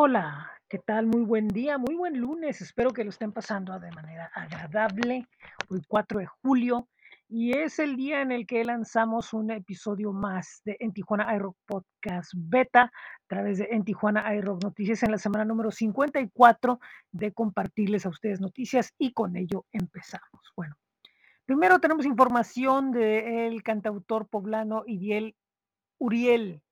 Hola, ¿qué tal? Muy buen día, muy buen lunes. Espero que lo estén pasando de manera agradable. Hoy 4 de julio y es el día en el que lanzamos un episodio más de En Tijuana iRock Podcast Beta a través de En Tijuana iRock Noticias en la semana número 54 de compartirles a ustedes noticias y con ello empezamos. Bueno, primero tenemos información del cantautor poblano Uriel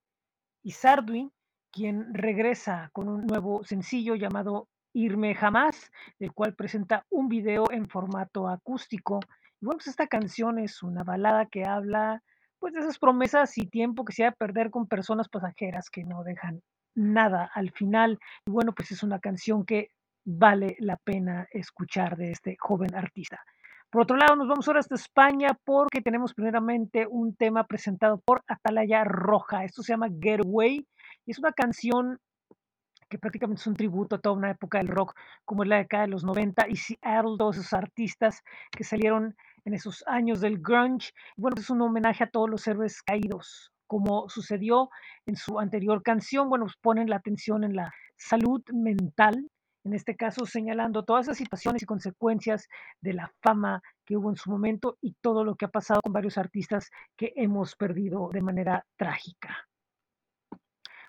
Izardui, quien regresa con un nuevo sencillo llamado Irme Jamás, el cual presenta un video en formato acústico. Y bueno, pues esta canción es una balada que habla pues de esas promesas y tiempo que se va a perder con personas pasajeras que no dejan nada al final. Y bueno, pues es una canción que vale la pena escuchar de este joven artista. Por otro lado, nos vamos ahora hasta España porque tenemos primeramente un tema presentado por Atalaya Roja. Esto se llama Getaway y es una canción que prácticamente es un tributo a toda una época del rock, como es la década de los 90 y Seattle, todos esos artistas que salieron en esos años del grunge. Bueno, es un homenaje a todos los héroes caídos, como sucedió en su anterior canción. Bueno, pues ponen la atención en la salud mental, en este caso señalando todas las situaciones y consecuencias de la fama que hubo en su momento y todo lo que ha pasado con varios artistas que hemos perdido de manera trágica.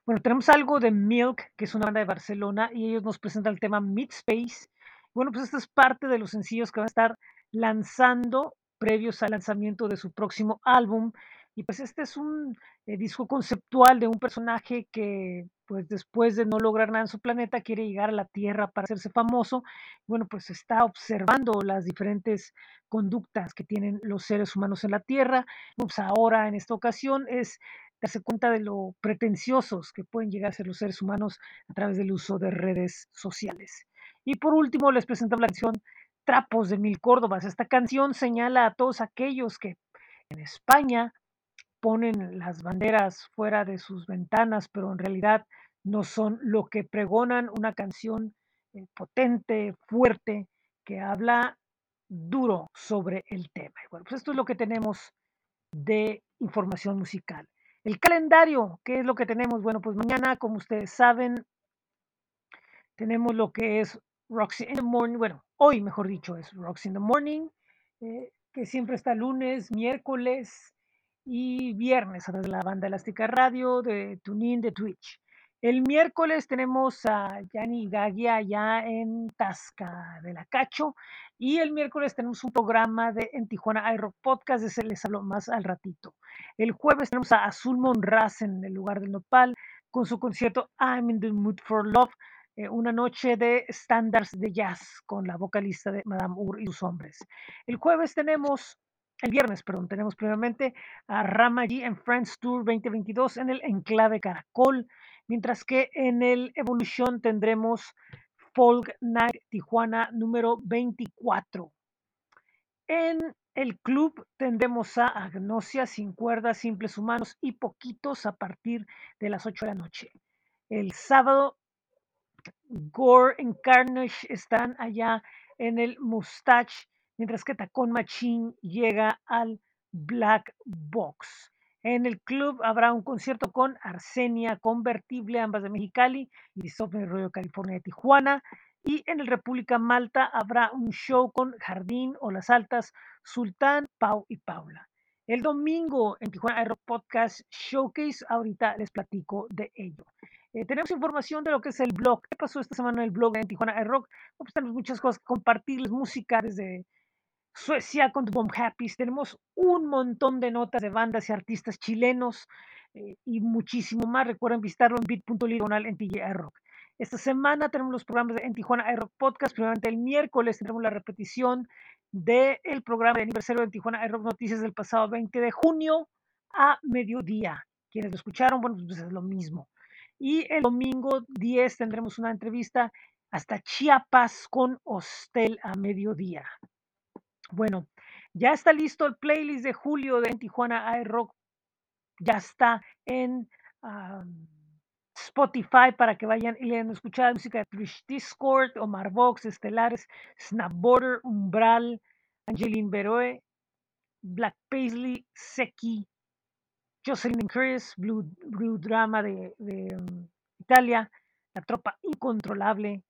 Bueno, tenemos algo de Milk, que es una banda de Barcelona, y ellos nos presentan el tema Midspace. Bueno, pues esto es parte de los sencillos que van a estar lanzando previos al lanzamiento de su próximo álbum. Y pues este es un eh, disco conceptual de un personaje que, pues después de no lograr nada en su planeta, quiere llegar a la Tierra para hacerse famoso. Bueno, pues está observando las diferentes conductas que tienen los seres humanos en la Tierra. Pues ahora, en esta ocasión, es darse cuenta de lo pretenciosos que pueden llegar a ser los seres humanos a través del uso de redes sociales. Y por último, les presento la canción Trapos de Mil Córdobas. Esta canción señala a todos aquellos que en España ponen las banderas fuera de sus ventanas, pero en realidad no son lo que pregonan una canción eh, potente, fuerte, que habla duro sobre el tema. Pues esto es lo que tenemos de información musical. El calendario, ¿qué es lo que tenemos? Bueno, pues mañana, como ustedes saben, tenemos lo que es Rocks in the Morning, bueno, hoy mejor dicho es Rocks in the Morning, eh, que siempre está lunes, miércoles y viernes a través de la banda Elástica Radio, de TuneIn, de Twitch. El miércoles tenemos a Yanni Gagia allá en Tasca de la Cacho y el miércoles tenemos un programa de en Tijuana iRock Podcast, de ese les hablo más al ratito. El jueves tenemos a Azul Monraz en el lugar del Nopal con su concierto I'm in the Mood for Love, eh, una noche de estándares de jazz con la vocalista de Madame Ur y sus hombres. El jueves tenemos el viernes, perdón, tenemos previamente a Ramaji en Friends Tour 2022 en el Enclave Caracol, mientras que en el Evolution tendremos Folk Night Tijuana número 24. En el club tendremos a Agnosia, Sin Cuerdas, Simples Humanos y Poquitos a partir de las 8 de la noche. El sábado, Gore y Carnage están allá en el Mustache mientras que Tacón Machín llega al Black Box. En el club habrá un concierto con Arsenia Convertible, ambas de Mexicali, y Sofía Rollo, California de Tijuana. Y en el República Malta habrá un show con Jardín o Las Altas, Sultán, Pau y Paula. El domingo en Tijuana Aero Podcast Showcase, ahorita les platico de ello. Eh, tenemos información de lo que es el blog. ¿Qué pasó esta semana en el blog en Tijuana Air Rock? Pues tenemos muchas cosas que compartirles, música desde Suecia con Bomb Happy. Tenemos un montón de notas de bandas y artistas chilenos eh, y muchísimo más. Recuerden visitarlo en bit.ly en TJ Rock. Esta semana tenemos los programas de en Tijuana Rock Podcast. Primeramente el miércoles tendremos la repetición del programa de aniversario de Tijuana Rock Noticias del pasado 20 de junio a mediodía. Quienes lo escucharon, bueno, pues es lo mismo. Y el domingo 10 tendremos una entrevista hasta Chiapas con Hostel a mediodía. Bueno, ya está listo el playlist de julio de Tijuana iRock. Ya está en Spotify para que vayan y lean, escuchar música de Trish Discord, Omar Vox, Estelares, Snapborder, Umbral, Angeline Beroe, Black Paisley, Seki, Jocelyn Chris, Blue, Blue Drama de, de um, Italia, La Tropa Incontrolable,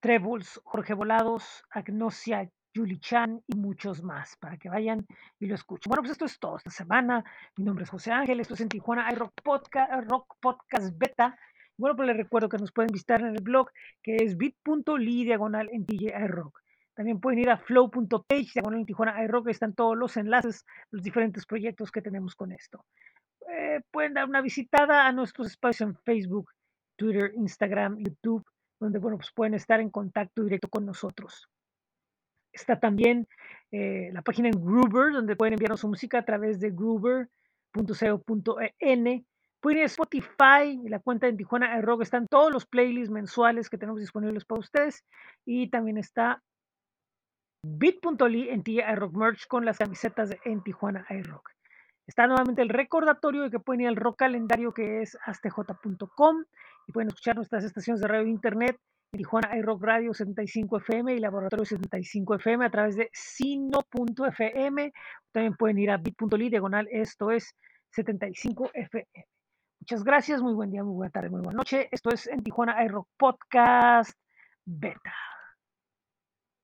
Trebles, Jorge Volados, Agnosia, Julie Chan y muchos más para que vayan y lo escuchen. Bueno, pues esto es todo esta semana. Mi nombre es José Ángel, esto es en Tijuana iRock Podcast, Rock Podcast Beta. Bueno, pues les recuerdo que nos pueden visitar en el blog que es bit.ly diagonal en DJ iRock. También pueden ir a flow.page diagonal en Tijuana iRock, están todos los enlaces, los diferentes proyectos que tenemos con esto. Eh, pueden dar una visitada a nuestros espacios en Facebook, Twitter, Instagram, YouTube, donde bueno, pues pueden estar en contacto directo con nosotros. Está también eh, la página en Groover, donde pueden enviarnos su música a través de groover.co.en. Pueden ir a Spotify, la cuenta de Tijuana Rock, están todos los playlists mensuales que tenemos disponibles para ustedes. Y también está bit.ly en Rock Merch con las camisetas de En Tijuana iRock. Está nuevamente el recordatorio de que pueden ir al rock calendario que es astj.com y pueden escuchar nuestras estaciones de radio e internet en Tijuana iRock Radio 75 FM y Laboratorio 75 FM a través de sino.fm. También pueden ir a bit.ly diagonal, esto es 75 FM. Muchas gracias, muy buen día, muy buena tarde, muy buena noche. Esto es en Tijuana iRock Podcast Beta.